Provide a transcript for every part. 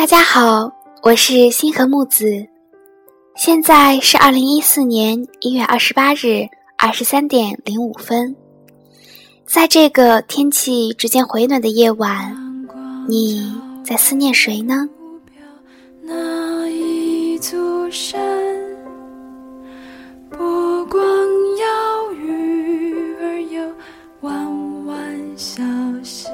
大家好，我是星河木子，现在是二零一四年一月二十八日二十三点零五分，在这个天气逐渐回暖的夜晚，你在思念谁呢？那一座山，波光摇鱼儿游，弯弯小溪。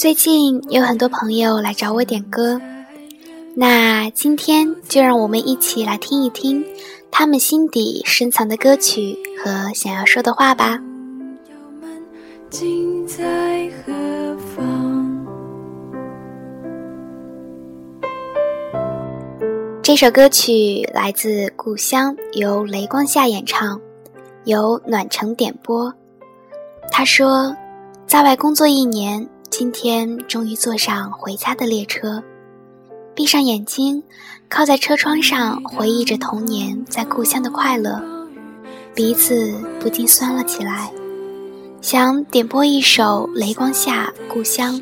最近有很多朋友来找我点歌，那今天就让我们一起来听一听他们心底深藏的歌曲和想要说的话吧。今在何方？这首歌曲来自《故乡》，由雷光夏演唱，由暖城点播。他说，在外工作一年。今天终于坐上回家的列车，闭上眼睛，靠在车窗上回忆着童年在故乡的快乐，鼻子不禁酸了起来。想点播一首《雷光下故乡》，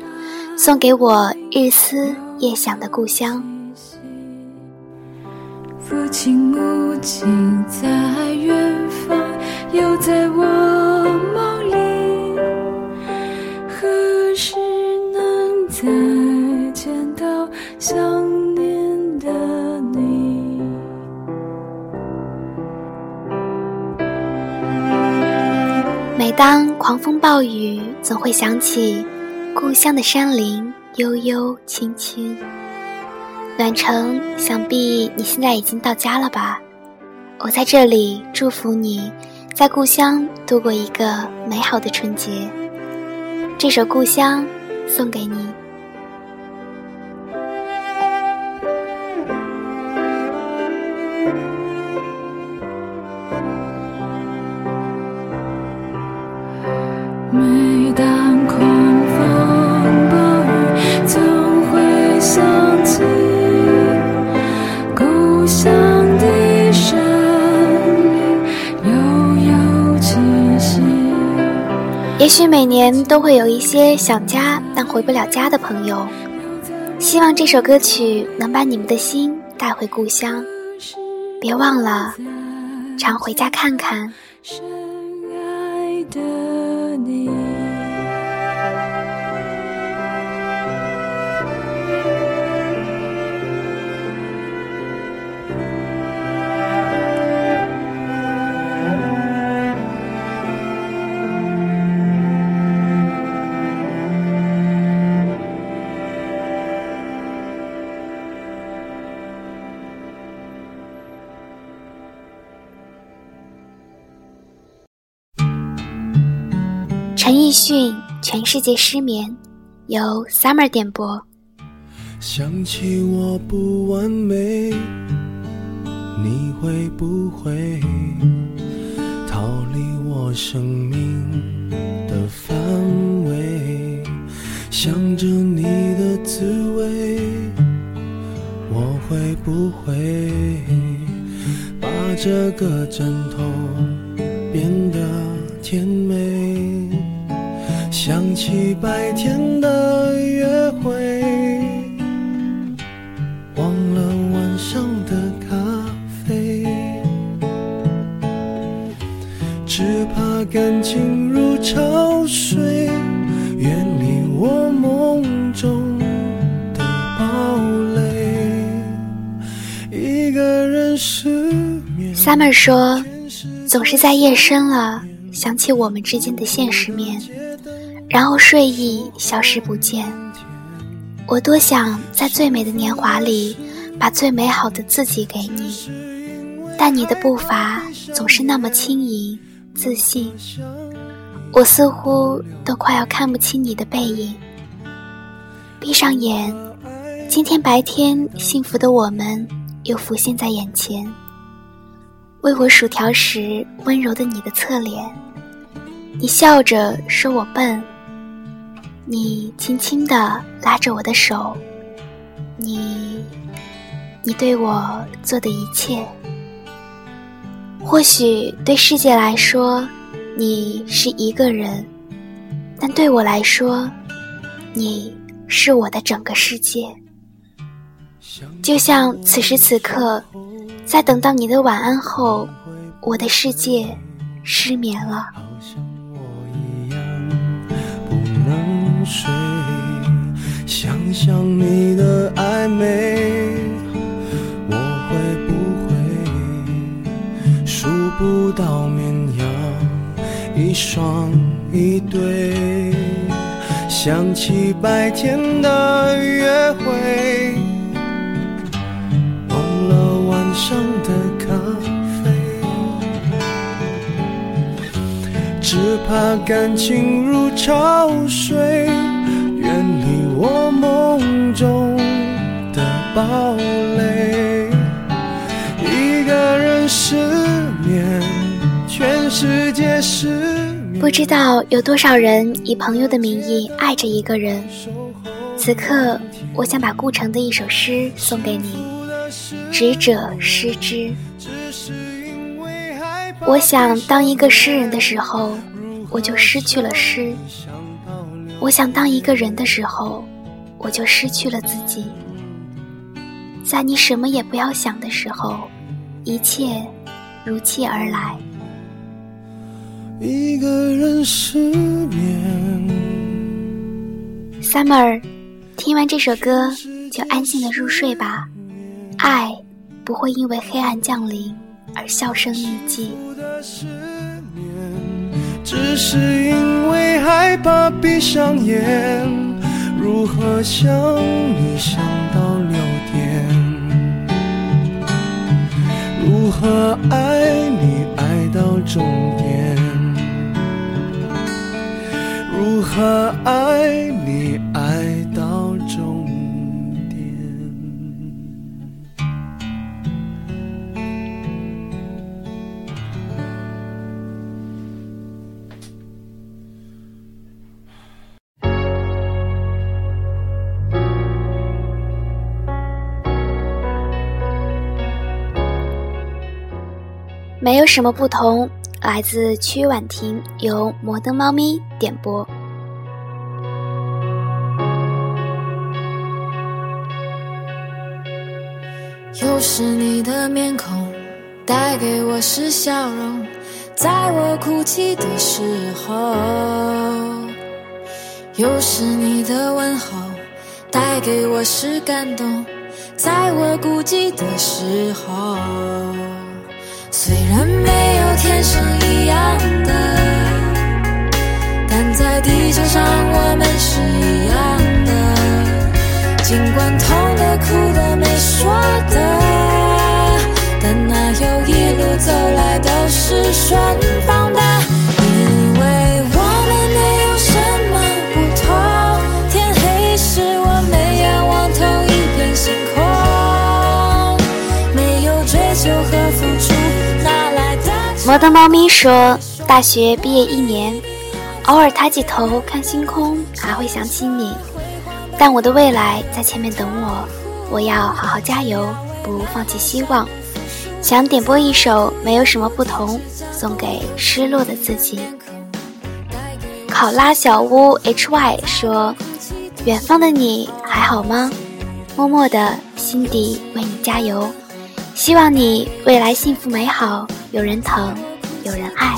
送给我日思夜想的故乡。父亲母亲在远方，又在我梦里。当狂风暴雨，总会想起故乡的山林悠悠青青。暖城，想必你现在已经到家了吧？我在这里祝福你，在故乡度过一个美好的春节。这首《故乡》送给你。许每年都会有一些想家但回不了家的朋友，希望这首歌曲能把你们的心带回故乡。别忘了常回家看看。深爱的你。陈奕迅《全世界失眠》，由 Summer 点播。想起我不完美，你会不会逃离我生命的范围？想着你的滋味，我会不会把这个枕头 Summer 说，总是在夜深了想起我们之间的现实面，然后睡意消失不见。我多想在最美的年华里，把最美好的自己给你，但你的步伐总是那么轻盈、自信，我似乎都快要看不清你的背影。闭上眼，今天白天幸福的我们又浮现在眼前。喂我薯条时温柔的你的侧脸，你笑着说我笨，你轻轻地拉着我的手，你，你对我做的一切，或许对世界来说，你是一个人，但对我来说，你是我的整个世界。就像此时此刻，在等到你的晚安后，我的世界失眠了。想想你的暧昧，我会不会数不到绵羊一双一对？想起白天的约会，上的咖啡，只怕感情如潮水，远离我梦中的堡垒。一个人失眠，全世界失。不知道有多少人以朋友的名义爱着一个人。此刻，我想把顾城的一首诗送给你，《执者失之》。我想当一个诗人的时候，我就失去了诗；我想当一个人的时候，我就失去了自己。在你什么也不要想的时候，一切如期而来。一个人失眠。Summer，听完这首歌就安静的入睡吧。爱不会因为黑暗降临而销声匿迹。只是因为害怕闭上眼，如何想你想到六点？如何爱你爱到终点？如何爱你没有什么不同。来自曲婉婷，由摩登猫咪点播。又是你的面孔，带给我是笑容，在我哭泣的时候；又是你的问候，带给我是感动，在我孤寂的时候。虽然没有天生一样的，但在地球上我们是一样的。尽管痛的、哭的、没说的，但哪有一路走来都是顺风摩登猫咪说：“大学毕业一年，偶尔抬起头看星空，还会想起你。但我的未来在前面等我，我要好好加油，不放弃希望。想点播一首《没有什么不同》，送给失落的自己。”考拉小屋 hy 说：“远方的你还好吗？默默的心底为你加油，希望你未来幸福美好。”有人疼，有人爱。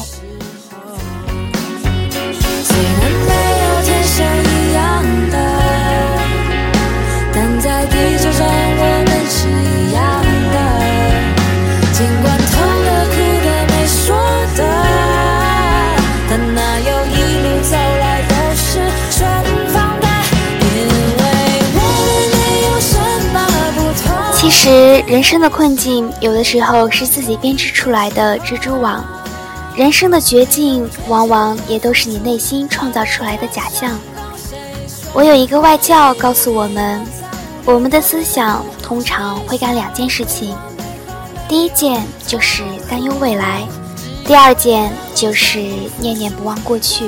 其实，人生的困境，有的时候是自己编织出来的蜘蛛网；人生的绝境，往往也都是你内心创造出来的假象。我有一个外教告诉我们，我们的思想通常会干两件事情：第一件就是担忧未来，第二件就是念念不忘过去。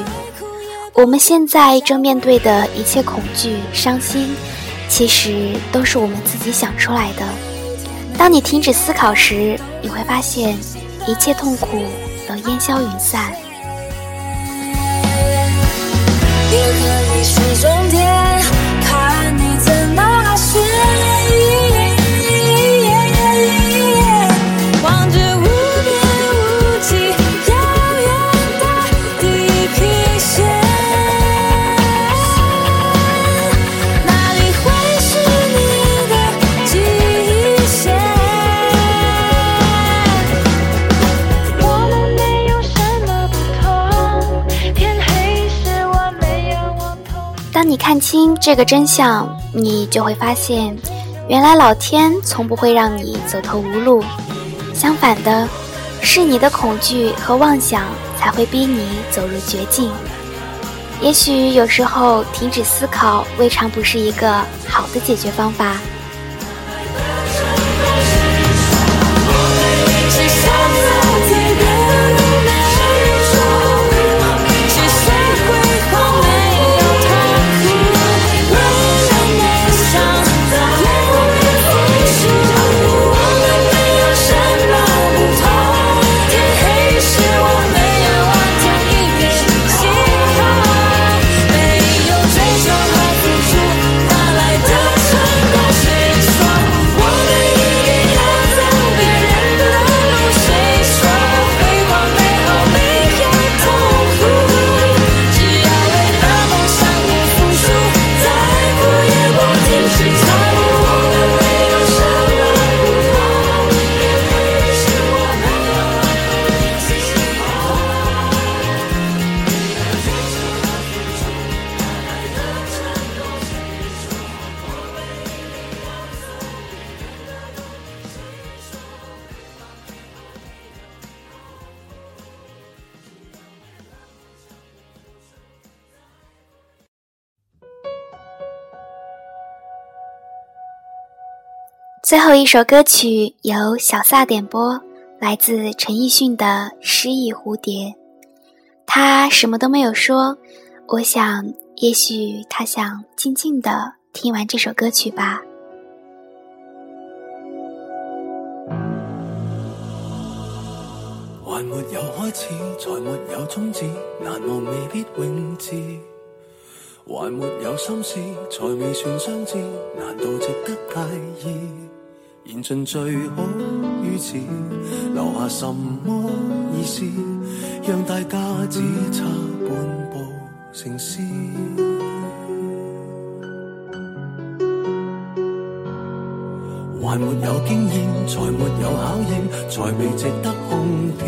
我们现在正面对的一切恐惧、伤心，其实都是我们自己想出来的。当你停止思考时，你会发现一切痛苦都烟消云散。当你看清这个真相，你就会发现，原来老天从不会让你走投无路，相反的，是你的恐惧和妄想才会逼你走入绝境。也许有时候停止思考，未尝不是一个好的解决方法。最后一首歌曲由小撒点播，来自陈奕迅的《失意蝴蝶》。他什么都没有说，我想，也许他想静静的听完这首歌曲吧。还没有开始，才没有终止，难忘未必永志。还没有心事，才未算相知，难道值得介意？言尽最好于此，留下什么意思？让大家只差半步成诗。还没有经验，才没有考验，才未值得哄骗。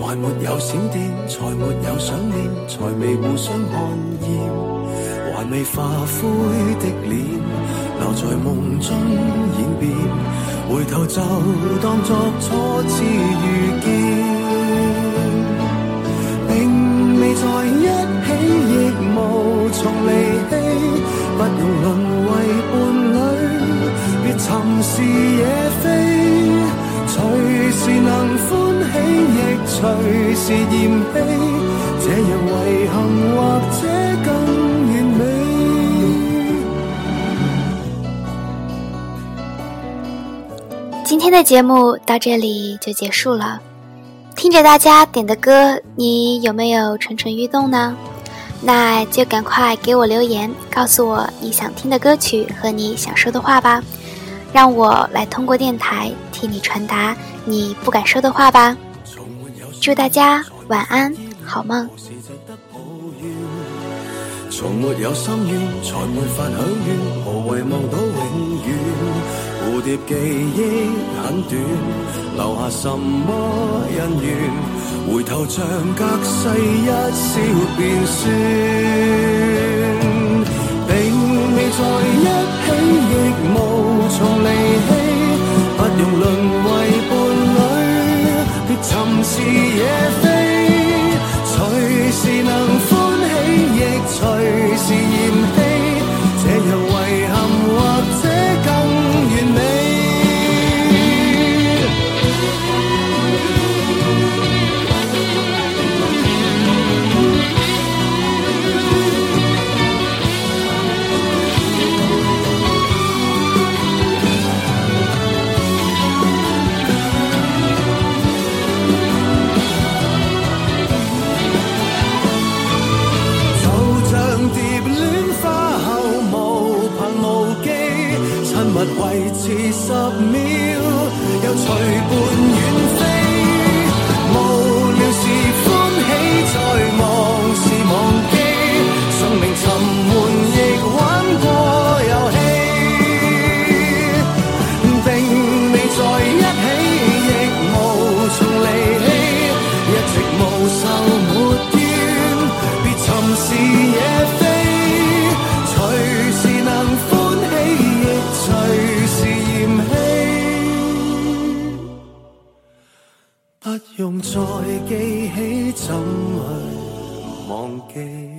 还没有闪电，才没有想念，才未互相看厌。还未化灰的脸。留在梦中演变，回头就当作初次遇见，并未在一起，亦无从离弃。不用沦为伴侣，别寻是野非。随时能欢喜，亦随时嫌弃。这样遗憾，或者今天的节目到这里就结束了。听着大家点的歌，你有没有蠢蠢欲动呢？那就赶快给我留言，告诉我你想听的歌曲和你想说的话吧，让我来通过电台替你传达你不敢说的话吧。祝大家晚安，好梦。从没有心愿，才没法享愿，何为望到永远？蝴蝶记忆很短，留下什么恩怨？回头像隔世一笑便算，并未在一起，亦无从离弃。不用沦为伴侣，别寻是野再记起，怎去忘记？